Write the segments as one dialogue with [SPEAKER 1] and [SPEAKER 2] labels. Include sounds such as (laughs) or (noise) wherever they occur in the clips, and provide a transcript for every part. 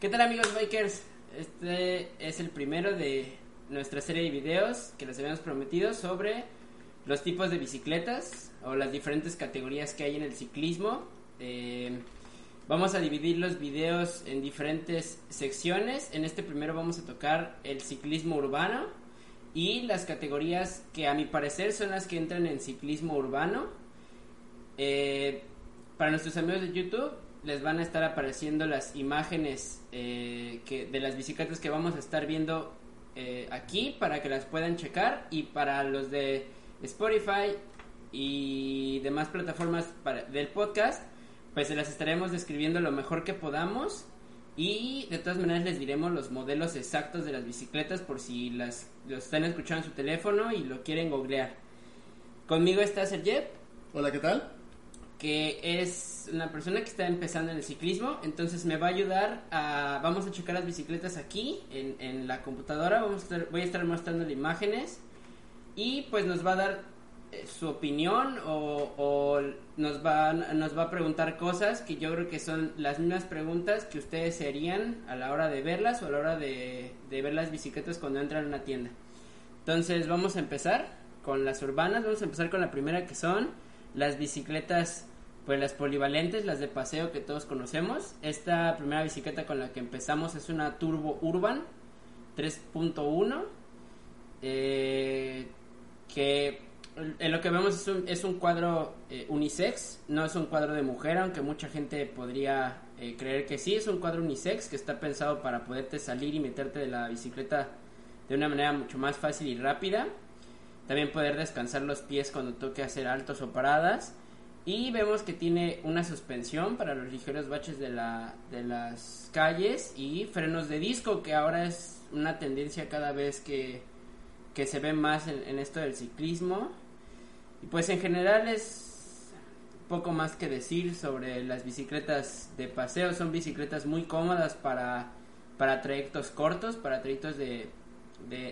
[SPEAKER 1] ¿Qué tal amigos bikers? Este es el primero de nuestra serie de videos que les habíamos prometido sobre los tipos de bicicletas o las diferentes categorías que hay en el ciclismo. Eh, vamos a dividir los videos en diferentes secciones. En este primero vamos a tocar el ciclismo urbano y las categorías que a mi parecer son las que entran en ciclismo urbano. Eh, para nuestros amigos de YouTube les van a estar apareciendo las imágenes eh, de las bicicletas que vamos a estar viendo eh, aquí para que las puedan checar y para los de Spotify y demás plataformas para, del podcast pues se las estaremos describiendo lo mejor que podamos y de todas maneras les diremos los modelos exactos de las bicicletas por si las los están escuchando en su teléfono y lo quieren googlear. Conmigo está Sergep.
[SPEAKER 2] Hola, ¿qué tal?
[SPEAKER 1] Que es una persona que está empezando en el ciclismo, entonces me va a ayudar a... Vamos a checar las bicicletas aquí en, en la computadora, vamos a estar, voy a estar mostrando imágenes y pues nos va a dar eh, su opinión o, nos, va, nos va a preguntar cosas que yo creo que son las mismas preguntas que ustedes se harían a la hora de verlas o a la hora de, ver las bicicletas cuando entran a una tienda. Entonces vamos a empezar con las urbanas, vamos a empezar con la primera que son las bicicletas, pues las polivalentes, las de paseo que todos conocemos. Esta primera bicicleta con la que empezamos es una Turbo Urban 3.1 eh, que en lo que vemos es un, es un cuadro eh, unisex, no es un cuadro de mujer, aunque mucha gente podría eh, creer que sí, es un cuadro unisex que está pensado para poderte salir y meterte de la bicicleta de una manera mucho más fácil y rápida. También poder descansar los pies cuando toque hacer altos o paradas. Y vemos que tiene una suspensión para los ligeros baches de, la, de las calles y frenos de disco, que ahora es una tendencia cada vez que, que se ve más en esto del ciclismo. Y pues en general es poco más que decir sobre las bicicletas de paseo. Son bicicletas muy cómodas para, para trayectos cortos, para trayectos de,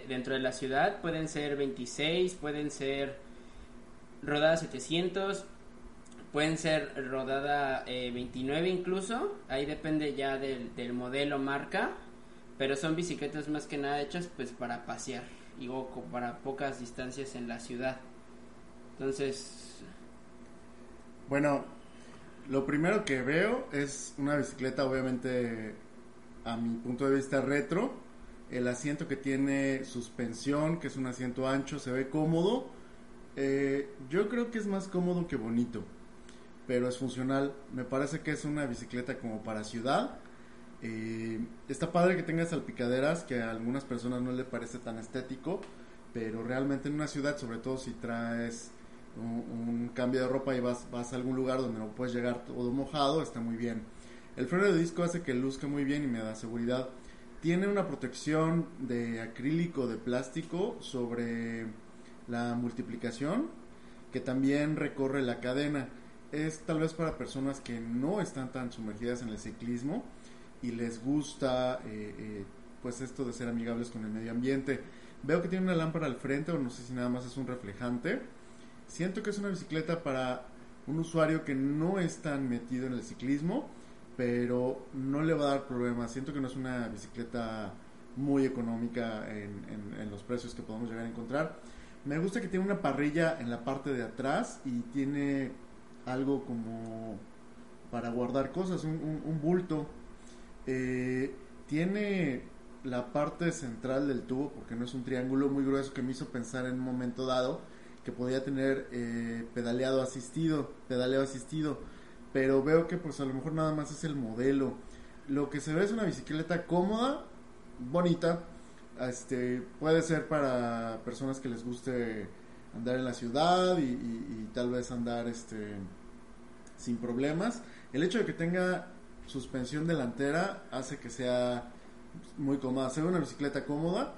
[SPEAKER 1] dentro de la ciudad. Pueden ser 26, pueden ser rodadas 700, pueden ser rodada 29 eh, incluso. Ahí depende ya del, del modelo marca. Pero son bicicletas más que nada hechas pues para pasear y o para pocas distancias en la ciudad. Entonces...
[SPEAKER 2] Bueno, lo primero que veo es una bicicleta obviamente a mi punto de vista retro. El asiento que tiene suspensión, que es un asiento ancho, se ve cómodo. Eh, yo creo que es más cómodo que bonito, pero es funcional. Me parece que es una bicicleta como para ciudad. Eh, está padre que tenga salpicaderas, que a algunas personas no le parece tan estético, pero realmente en una ciudad, sobre todo si traes un, cambio de ropa y vas, vas a algún lugar donde no puedes llegar todo mojado, está muy bien. El freno de disco hace que luzca muy bien y me da seguridad. Tiene una protección de acrílico de plástico sobre la multiplicación que también recorre la cadena. Es tal vez para personas que no están tan sumergidas en el ciclismo y les gusta eh, eh, pues esto de ser amigables con el medio ambiente. Veo que tiene una lámpara al frente o no sé si nada más es un reflejante Siento que es una bicicleta para un usuario que no es tan metido en el ciclismo, pero no le va a dar problemas. Siento que no es una bicicleta muy económica en, los precios que podemos llegar a encontrar. Me gusta que tiene una parrilla en la parte de atrás y tiene algo como para guardar cosas, un, bulto. Eh, tiene la parte central del tubo, porque no es un triángulo muy grueso que me hizo pensar en un momento dado que podía tener eh, pedaleado asistido, pedaleo asistido, pero veo que pues a lo mejor nada más es el modelo. Lo que se ve es una bicicleta cómoda, bonita, este puede ser para personas que les guste andar en la ciudad y, tal vez andar este sin problemas. El hecho de que tenga suspensión delantera hace que sea muy cómoda. Se ve una bicicleta cómoda.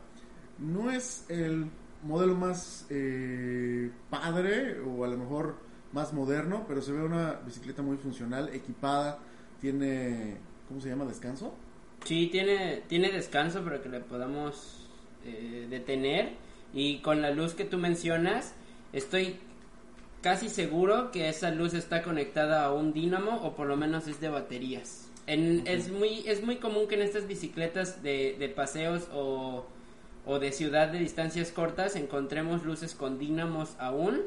[SPEAKER 2] No es el modelo más eh, padre o a lo mejor más moderno, pero se ve una bicicleta muy funcional, equipada, tiene, ¿cómo se llama? ¿Descanso?
[SPEAKER 1] Sí, tiene, tiene descanso para que le podamos eh, detener y con la luz que tú mencionas, estoy casi seguro que esa luz está conectada a un dínamo o por lo menos es de baterías. En, es, muy, es muy común que en estas bicicletas de, de paseos o, o de ciudad de distancias cortas encontremos luces con dínamos aún,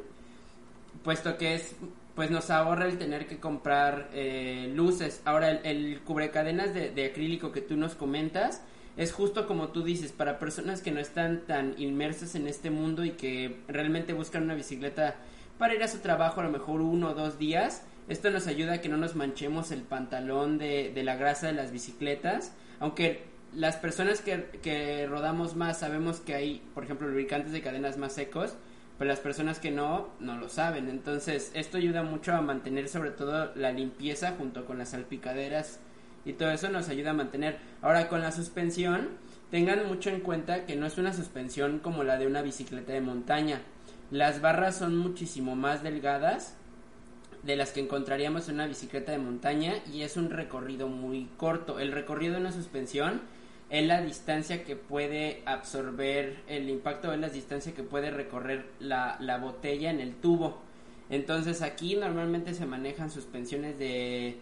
[SPEAKER 1] puesto que es pues nos ahorra el tener que comprar eh, luces. Ahora el, el cubrecadenas de, de acrílico que tú nos comentas es justo como tú dices, para personas que no están tan inmersas en este mundo y que realmente buscan una bicicleta para ir a su trabajo a lo mejor uno o dos días, esto nos ayuda a que no nos manchemos el pantalón de, la grasa de las bicicletas, aunque las personas que rodamos más sabemos que hay, por ejemplo, lubricantes de cadenas más secos, pero las personas que no, no lo saben. Entonces, esto ayuda mucho a mantener sobre todo la limpieza junto con las salpicaderas y todo eso nos ayuda a mantener. Ahora, con la suspensión, tengan mucho en cuenta que no es una suspensión como la de una bicicleta de montaña. Las barras son muchísimo más delgadas de las que encontraríamos en una bicicleta de montaña y es un recorrido muy corto. El recorrido de una suspensión es la distancia que puede absorber el impacto, es la distancia que puede recorrer la, la botella en el tubo. Entonces aquí normalmente se manejan suspensiones de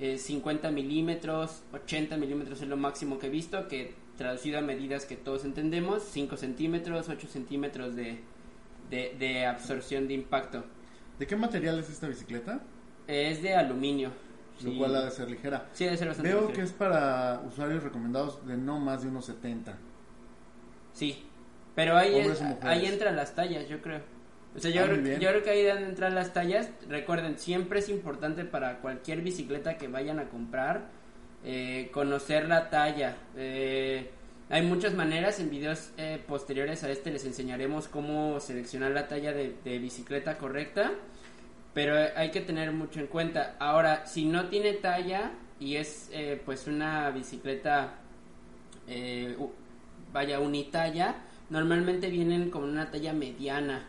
[SPEAKER 1] eh, 50 milímetros, 80 milímetros es lo máximo que he visto, que traducido a medidas que todos entendemos, 5 centímetros, 8 centímetros de, de, de absorción de impacto.
[SPEAKER 2] ¿De qué material es esta bicicleta?
[SPEAKER 1] Es de aluminio.
[SPEAKER 2] Lo
[SPEAKER 1] Sí.
[SPEAKER 2] cual ha de ser ligera.
[SPEAKER 1] Sí, debe ser bastante
[SPEAKER 2] Veo que es para usuarios recomendados de no más de unos 70.
[SPEAKER 1] Sí, pero ahí, es- ahí entran las tallas, yo creo. O sea, yo,
[SPEAKER 2] Ah,
[SPEAKER 1] creo, yo creo que ahí deben entrar las tallas. Recuerden, siempre es importante para cualquier bicicleta que vayan a comprar eh, conocer la talla. Eh, hay muchas maneras, en videos eh, posteriores a este les enseñaremos cómo seleccionar la talla de, bicicleta correcta. Pero hay que tener mucho en cuenta. Ahora, si no tiene talla y es eh, pues una bicicleta eh, vaya unitalla, normalmente vienen con una talla mediana,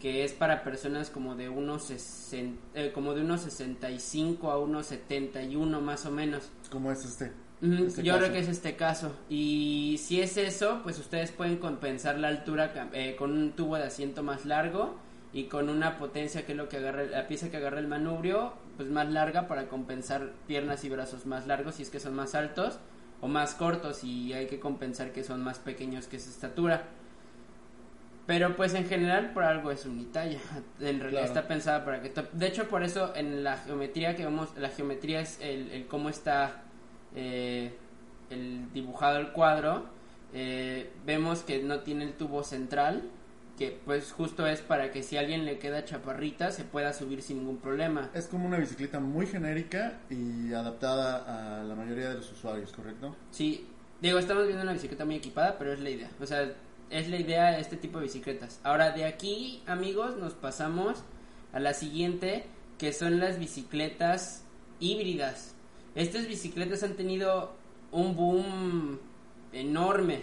[SPEAKER 1] que es para personas como de unos 60, eh, como de unos 65 a unos 71 más o menos.
[SPEAKER 2] ¿Cómo es este?
[SPEAKER 1] Ujú,
[SPEAKER 2] Este
[SPEAKER 1] Yo
[SPEAKER 2] caso.
[SPEAKER 1] creo que es este caso. Y si es eso, pues ustedes pueden compensar la altura eh, con un tubo de asiento más largo y con una potencia que es lo que agarra la pieza que agarra el manubrio, pues más larga para compensar piernas y brazos más largos si es que son más altos o más cortos y hay que compensar que son más pequeños que esa estatura. Pero pues en general por algo es unitalla. (laughs) En realidad
[SPEAKER 2] Claro.
[SPEAKER 1] está pensada para que... De hecho por eso en la geometría que vemos, la geometría es el, el cómo está eh, el dibujado el cuadro. eh, vemos que no tiene el tubo central, que pues justo es para que si a alguien le queda chaparrita se pueda subir sin ningún problema.
[SPEAKER 2] Es como una bicicleta muy genérica y adaptada a la mayoría de los usuarios, ¿correcto?
[SPEAKER 1] Sí, digo, estamos viendo una bicicleta muy equipada, pero es la idea. O sea, es la idea de este tipo de bicicletas. Ahora, de aquí, amigos, nos pasamos a la siguiente, que son las bicicletas híbridas. Estas bicicletas han tenido un boom enorme.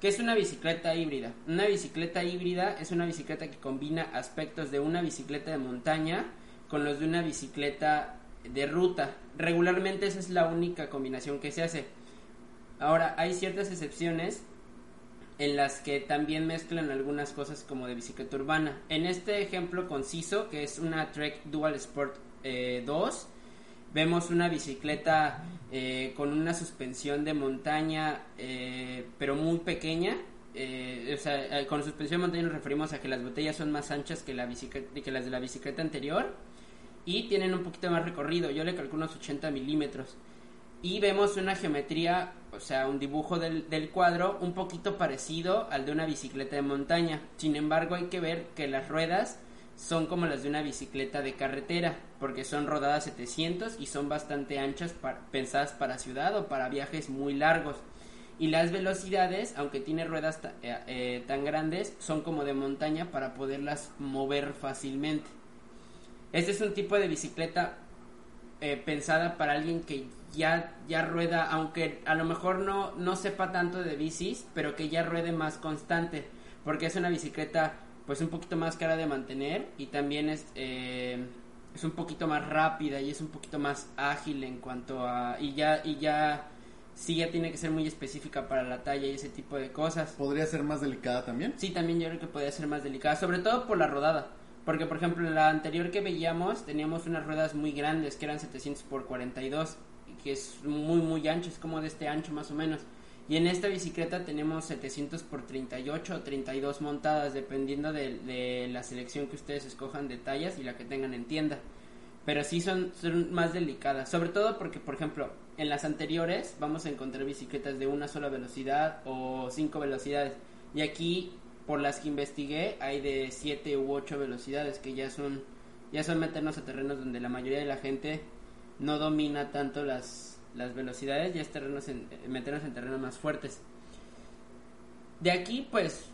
[SPEAKER 1] ¿Qué es una bicicleta híbrida? Una bicicleta híbrida es una bicicleta que combina aspectos de una bicicleta de montaña con los de una bicicleta de ruta. Regularmente esa es la única combinación que se hace. Ahora, hay ciertas excepciones en las que también mezclan algunas cosas como de bicicleta urbana. En este ejemplo conciso, que es una Trek Dual Sport eh, 2, vemos una bicicleta eh, con una suspensión de montaña, eh, pero muy pequeña. Eh, eh, con suspensión de montaña nos referimos a que las botellas son más anchas que las de la bicicleta anterior y tienen un poquito más recorrido. Yo le calculo unos 80 milímetros. Y vemos una geometría, o sea, un dibujo del, del cuadro un poquito parecido al de una bicicleta de montaña. Sin embargo, hay que ver que las ruedas son como las de una bicicleta de carretera, porque son rodadas 700 y son bastante anchas pensadas para ciudad o para viajes muy largos. Y las velocidades, aunque tiene ruedas eh, eh, tan grandes, son como de montaña para poderlas mover fácilmente. Este es un tipo de bicicleta eh, pensada para alguien que ya, ya rueda, aunque a lo mejor no, no sepa tanto de bicis, pero que ya ruede más constante, porque es una bicicleta pues un poquito más cara de mantener y también es, eh, es un poquito más rápida y es un poquito más ágil en cuanto a... y ya, y ya sí ya tiene que ser muy específica para la talla y ese tipo de cosas.
[SPEAKER 2] ¿Podría ser más delicada también?
[SPEAKER 1] Sí, también yo creo que podría ser más delicada, sobre todo por la rodada. Porque, por ejemplo, en la anterior que veíamos teníamos unas ruedas muy grandes que eran 700 por 42, que es muy muy ancho, es como de este ancho más o menos. Y en esta bicicleta tenemos 700 por 38 o 32 montadas, dependiendo de, la selección que ustedes escojan de tallas y la que tengan en tienda. Pero sí son, más delicadas, sobre todo porque, por ejemplo, en las anteriores vamos a encontrar bicicletas de una sola velocidad o cinco velocidades. Y aquí, por las que investigué, hay de siete u ocho velocidades, que ya son, ya son meternos a terrenos donde la mayoría de la gente no domina tanto las, las velocidades, ya es terrenos en, meternos en terrenos más fuertes. De aquí, pues,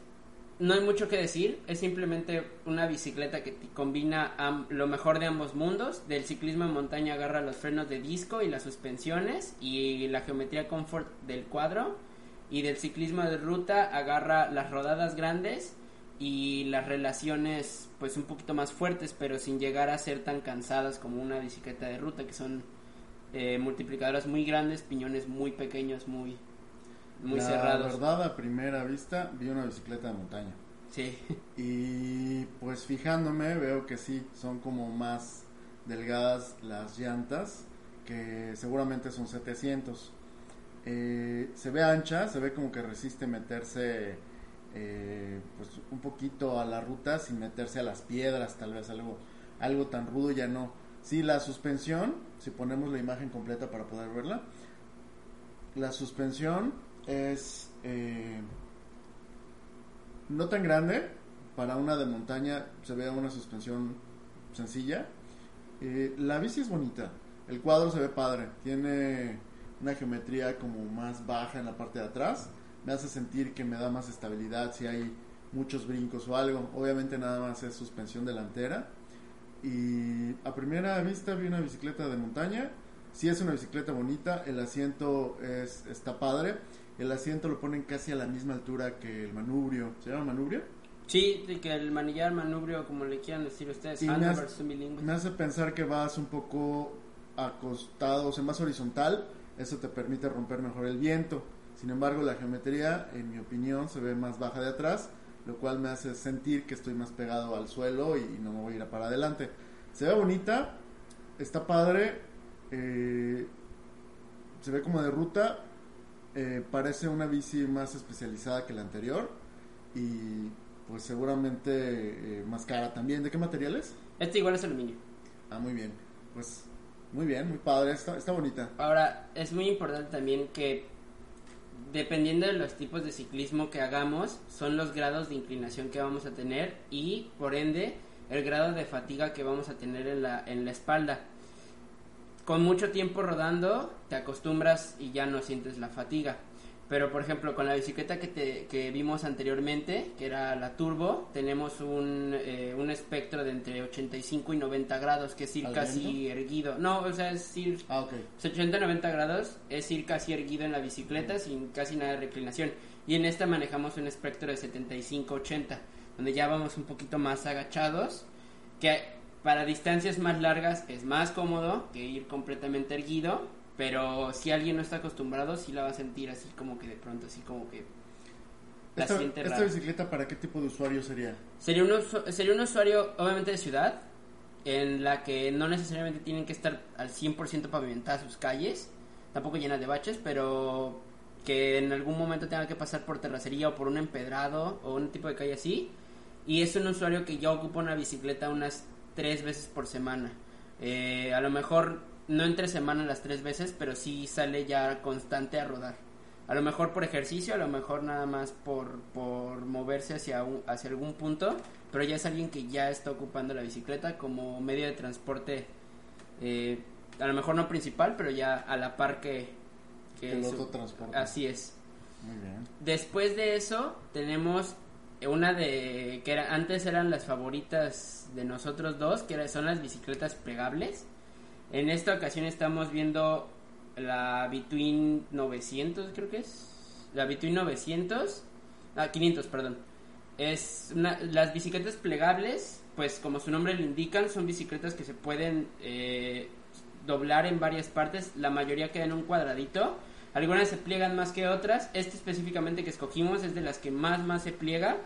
[SPEAKER 1] no hay mucho que decir, es simplemente una bicicleta que combina lo mejor de ambos mundos. Del ciclismo en montaña agarra los frenos de disco y las suspensiones y la geometría confort del cuadro. Y del ciclismo de ruta agarra las rodadas grandes y las relaciones pues un poquito más fuertes, pero sin llegar a ser tan cansadas como una bicicleta de ruta, que son eh, multiplicadoras muy grandes, piñones muy pequeños, muy, muy cerrados.
[SPEAKER 2] La verdad, a primera vista, vi una bicicleta de montaña.
[SPEAKER 1] Sí. (laughs)
[SPEAKER 2] Y pues fijándome, veo que sí, son como más delgadas las llantas, que seguramente son 700. Eh, se ve ancha, se ve como que resiste meterse eh, pues un poquito a la ruta sin meterse a las piedras, tal vez algo, algo tan rudo ya no. Sí, la suspensión, si ponemos la imagen completa para poder verla, la suspensión es eh, no tan grande, para una de montaña se ve una suspensión sencilla. Eh, la bici es bonita, el cuadro se ve padre, tiene una geometría como más baja en la parte de atrás, me hace sentir que me da más estabilidad si hay muchos brincos o algo, obviamente nada más es suspensión delantera y a primera vista vi una bicicleta de montaña. Sí es una bicicleta bonita, el asiento es, está padre. El asiento lo ponen casi a la misma altura que el manubrio. ¿Se llama manubrio?
[SPEAKER 1] Sí, que el manillar, manubrio, como le quieran decir ustedes.
[SPEAKER 2] me, hace, me hace pensar que vas un poco acostado, o sea, más horizontal. Eso te permite romper mejor el viento. Sin embargo, la geometría, en mi opinión, se ve más baja de atrás lo cual me hace sentir que estoy más pegado al suelo y, no me voy a ir a para adelante. Se ve bonita, está padre, eh, se ve como de ruta, eh, parece una bici más especializada que la anterior y pues seguramente eh, más cara también. ¿De qué materiales?
[SPEAKER 1] Este igual es aluminio.
[SPEAKER 2] Ah, muy bien. Pues muy bien, muy padre, está, está bonita.
[SPEAKER 1] Ahora, es muy importante también que dependiendo de los tipos de ciclismo que hagamos, son los grados de inclinación que vamos a tener y, por ende, el grado de fatiga que vamos a tener en la, en la espalda. Con mucho tiempo rodando, te acostumbras y ya no sientes la fatiga. Pero por ejemplo, con la bicicleta que, te, que vimos anteriormente, que era la Turbo, tenemos un, eh, un espectro de entre 85 y 90 grados, que es ir casi erguido. No, o sea, es ir...
[SPEAKER 2] Ah, ok.
[SPEAKER 1] 80 90 grados es ir casi erguido en la bicicleta sin casi nada de reclinación. Y en esta manejamos un espectro de 75-80, donde ya vamos un poquito más agachados, que para distancias más largas es más cómodo que ir completamente erguido, pero si alguien no está acostumbrado, sí la va a sentir así como que de pronto, así como que
[SPEAKER 2] la esta, siente ¿Esta bicicleta para qué tipo de usuario sería?
[SPEAKER 1] Sería un, sería un usuario obviamente de ciudad, en la que no necesariamente tienen que estar al 100% pavimentadas sus calles, tampoco llenas de baches, pero que en algún momento tenga que pasar por terracería o por un empedrado o un tipo de calle así. Y es un usuario que ya ocupa una bicicleta unas tres veces por semana. Eh, a lo mejor no entre semana las tres veces, pero sí sale ya constante a rodar. A lo mejor por ejercicio, a lo mejor nada más por, por moverse hacia, hacia algún punto, pero ya es alguien que ya está ocupando la bicicleta como medio de transporte, eh, a lo mejor no principal, pero ya a la par que...
[SPEAKER 2] que el otro transporte.
[SPEAKER 1] Así es.
[SPEAKER 2] Muy bien.
[SPEAKER 1] Después de eso tenemos una de que era antes eran las favoritas de nosotros dos, que son las bicicletas plegables en esta ocasión estamos viendo la Between 900, creo que es. La Between 900. Ah, 500, perdón. Es una, las bicicletas plegables, pues como su nombre lo indican, son bicicletas que se pueden eh, doblar en varias partes. La mayoría queda en un cuadradito. Algunas se pliegan más que otras. Este específicamente que escogimos es de las que más, más se pliega.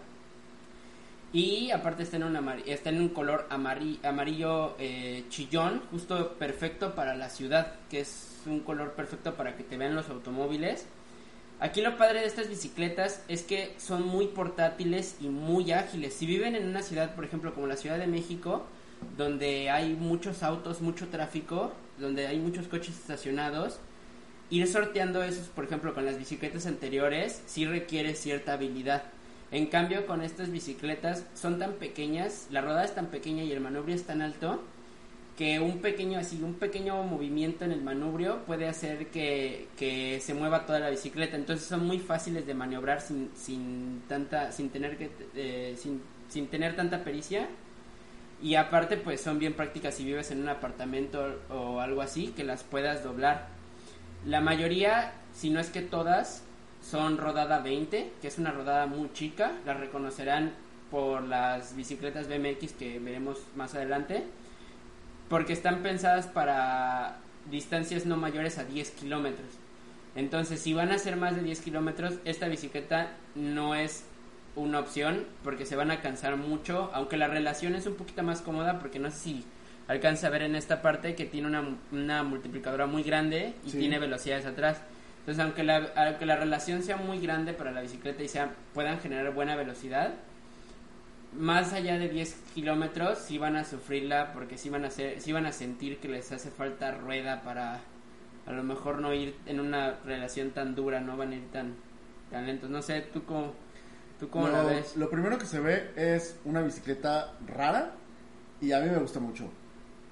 [SPEAKER 1] Y aparte está en un, está en un color amarillo, amarillo eh, chillón, justo perfecto para la ciudad, que es un color perfecto para que te vean los automóviles. Aquí lo padre de estas bicicletas es que son muy portátiles y muy ágiles. Si viven en una ciudad, por ejemplo, como la Ciudad de México, donde hay muchos autos, mucho tráfico, donde hay muchos coches estacionados, ir sorteando esos, por ejemplo, con las bicicletas anteriores, sí requiere cierta habilidad. En cambio, con estas bicicletas son tan pequeñas, la rodada es tan pequeña y el manubrio es tan alto que un pequeño así, un pequeño movimiento en el manubrio puede hacer que, que se mueva toda la bicicleta. Entonces son muy fáciles de maniobrar sin, sin tanta, sin tener que, eh, sin, sin tener tanta pericia. Y aparte, pues son bien prácticas si vives en un apartamento o algo así, que las puedas doblar. La mayoría, si no es que todas, son rodada 20, que es una rodada muy chica, las reconocerán por las bicicletas BMX que veremos más adelante, porque están pensadas para distancias no mayores a 10 kilómetros. Entonces, si van a ser más de 10 kilómetros, esta bicicleta no es una opción porque se van a cansar mucho, aunque la relación es un poquito más cómoda porque no sé si alcanza a ver en esta parte que tiene una, una multiplicadora muy grande y tiene velocidades atrás. Entonces, aunque la, aunque la relación sea muy grande para la bicicleta y sea, puedan generar buena velocidad, más allá de 10 kilómetros sí van a sufrirla porque sí van a, hacer, sí van a sentir que les hace falta rueda para a lo mejor no ir en una relación tan dura, no van a ir tan, tan lentos. No sé, ¿tú cómo, tú cómo
[SPEAKER 2] lo,
[SPEAKER 1] la ves?
[SPEAKER 2] Lo primero que se ve es una bicicleta rara y a mí me gusta mucho.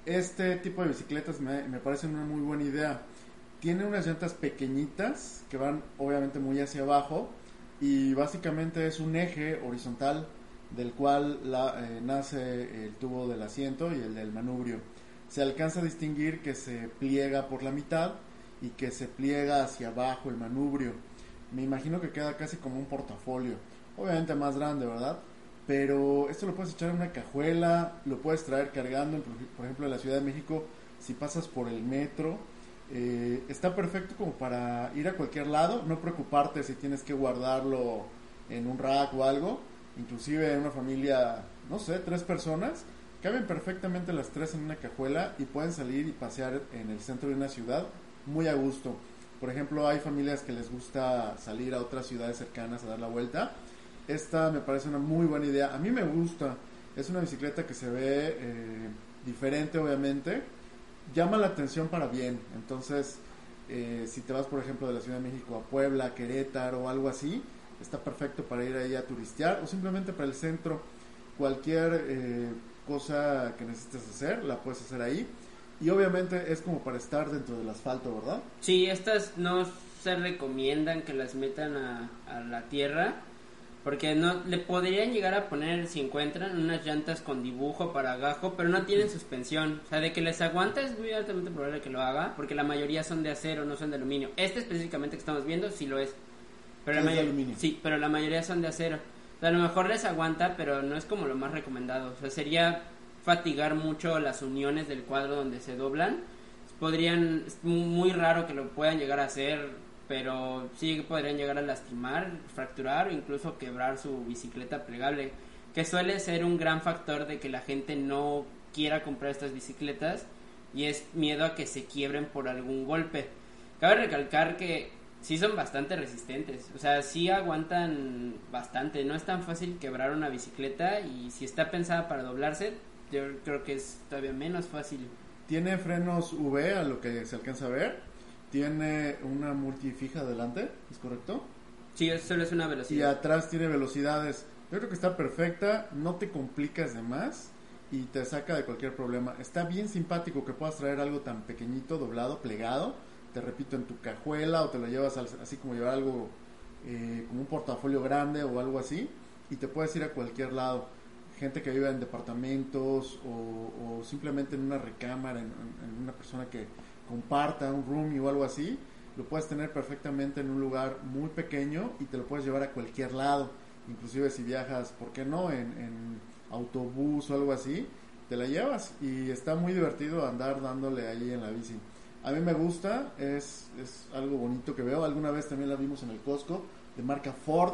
[SPEAKER 2] Este tipo de bicicletas me, me parece una muy buena idea tiene unas llantas pequeñitas que van obviamente muy hacia abajo y básicamente es un eje horizontal del cual eh, nace el tubo del asiento y el del manubrio. Se alcanza a distinguir que se pliega por la mitad y que se pliega hacia abajo el manubrio. Me imagino que queda casi como un portafolio. Obviamente más grande, ¿verdad? Pero esto lo puedes echar en una cajuela, lo puedes traer cargando, por ejemplo, en la Ciudad de México, si pasas por el metro, eh, está perfecto como para ir a cualquier lado, no preocuparte si tienes que guardarlo en un rack o algo, inclusive en una familia, no sé, tres personas, caben perfectamente las tres en una cajuela y pueden salir y pasear en el centro de una ciudad muy a gusto. Por ejemplo, hay familias que les gusta salir a otras ciudades cercanas a dar la vuelta. Esta me parece una muy buena idea. A mí me gusta. Es una bicicleta que se ve eh, diferente, obviamente llama la atención para bien. Entonces, eh, si te vas, por ejemplo, de la Ciudad de México a Puebla, Querétaro o algo así, está perfecto para ir ahí a turistear o simplemente para el centro. Cualquier eh, cosa que necesites hacer, la puedes hacer ahí. Y obviamente es como para estar dentro del asfalto, ¿verdad?
[SPEAKER 1] Sí, estas no se recomiendan que las metan a, a la tierra porque no le podrían llegar a poner, si encuentran, unas llantas con dibujo para agajo, pero no tienen suspensión. O sea, de que les aguanta es muy altamente probable que lo haga, porque la mayoría son de acero, no son de aluminio. Este específicamente que estamos viendo sí lo es. Pero la mayoría, Sí, pero la mayoría son de acero. O sea, a lo mejor les aguanta, pero no es como lo más recomendado. O sea, sería fatigar mucho las uniones del cuadro donde se doblan. Podrían, es muy raro que lo puedan llegar a hacer pero sí podrían llegar a lastimar, fracturar o incluso quebrar su bicicleta plegable, que suele ser un gran factor de que la gente no quiera comprar estas bicicletas y es miedo a que se quiebren por algún golpe. Cabe recalcar que sí son bastante resistentes, o sea, sí aguantan bastante, no es tan fácil quebrar una bicicleta y si está pensada para doblarse, yo creo que es todavía menos fácil.
[SPEAKER 2] ¿Tiene frenos V a lo que se alcanza a ver? Tiene una multifija adelante, ¿es correcto?
[SPEAKER 1] Sí, solo es una velocidad.
[SPEAKER 2] Y atrás tiene velocidades. Yo creo que está perfecta, no te complicas de más y te saca de cualquier problema. Está bien simpático que puedas traer algo tan pequeñito, doblado, plegado, te repito, en tu cajuela o te lo llevas así como llevar algo eh, como un portafolio grande o algo así y te puedes ir a cualquier lado. Gente que vive en departamentos o, simplemente en una recámara, en una persona que, comparta un roomie o algo así, lo puedes tener perfectamente en un lugar muy pequeño y te lo puedes llevar a cualquier lado. Inclusive si viajas, ¿por qué no? En, autobús o algo así, te la llevas y está muy divertido andar dándole ahí en la bici. A mí me gusta, es, es algo bonito que veo. Alguna vez también la vimos en el Costco, de marca Ford,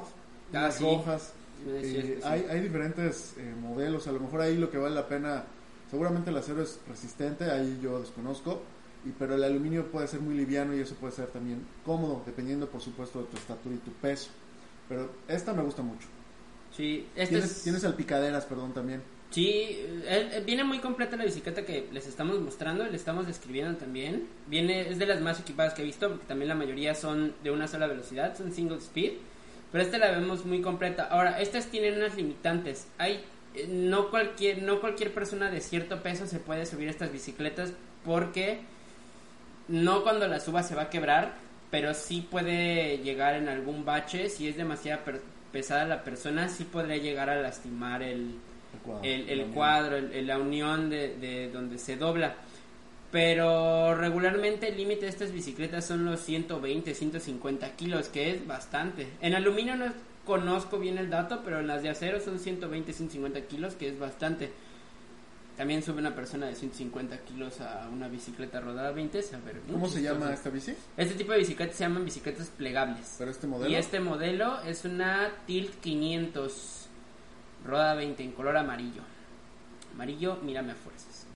[SPEAKER 1] ah,
[SPEAKER 2] las rojas. Eh, hay, hay diferentes eh, modelos, a lo mejor ahí lo que vale la pena, seguramente el acero es resistente, ahí yo desconozco, y, pero el aluminio puede ser muy liviano y eso puede ser también cómodo, dependiendo por supuesto de tu estatura y tu peso. Pero esta me gusta mucho.
[SPEAKER 1] Sí,
[SPEAKER 2] tienes, tienes salpicaderas, perdón, también.
[SPEAKER 1] Sí, eh, viene muy completa la bicicleta que les estamos mostrando, le estamos describiendo también. Viene, es de las más equipadas que he visto, porque también la mayoría son de una sola velocidad, son single speed. Pero esta la vemos muy completa. Ahora, estas tienen unas limitantes. Hay eh, no cualquier no cualquier persona de cierto peso se puede subir estas bicicletas porque no cuando la suba se va a quebrar, pero sí puede llegar en algún bache si es demasiado pesada la persona, sí podría llegar a lastimar el el cuadro, el, la unión de, de, donde se dobla. Pero regularmente el límite de estas bicicletas son los 120, 150 kilos, que es bastante. En aluminio no conozco bien el dato, pero en las de acero son 120, 150 kilos, que es bastante. También sube una persona de 150 kilos a una bicicleta rodada 20. A ver,
[SPEAKER 2] ¿Cómo se llama esta bici?
[SPEAKER 1] Este tipo de bicicletas se llaman bicicletas plegables.
[SPEAKER 2] ¿Pero este modelo?
[SPEAKER 1] Y este modelo es una Tilt 500 Roda 20 en color amarillo. Amarillo, mírame a fuerzas.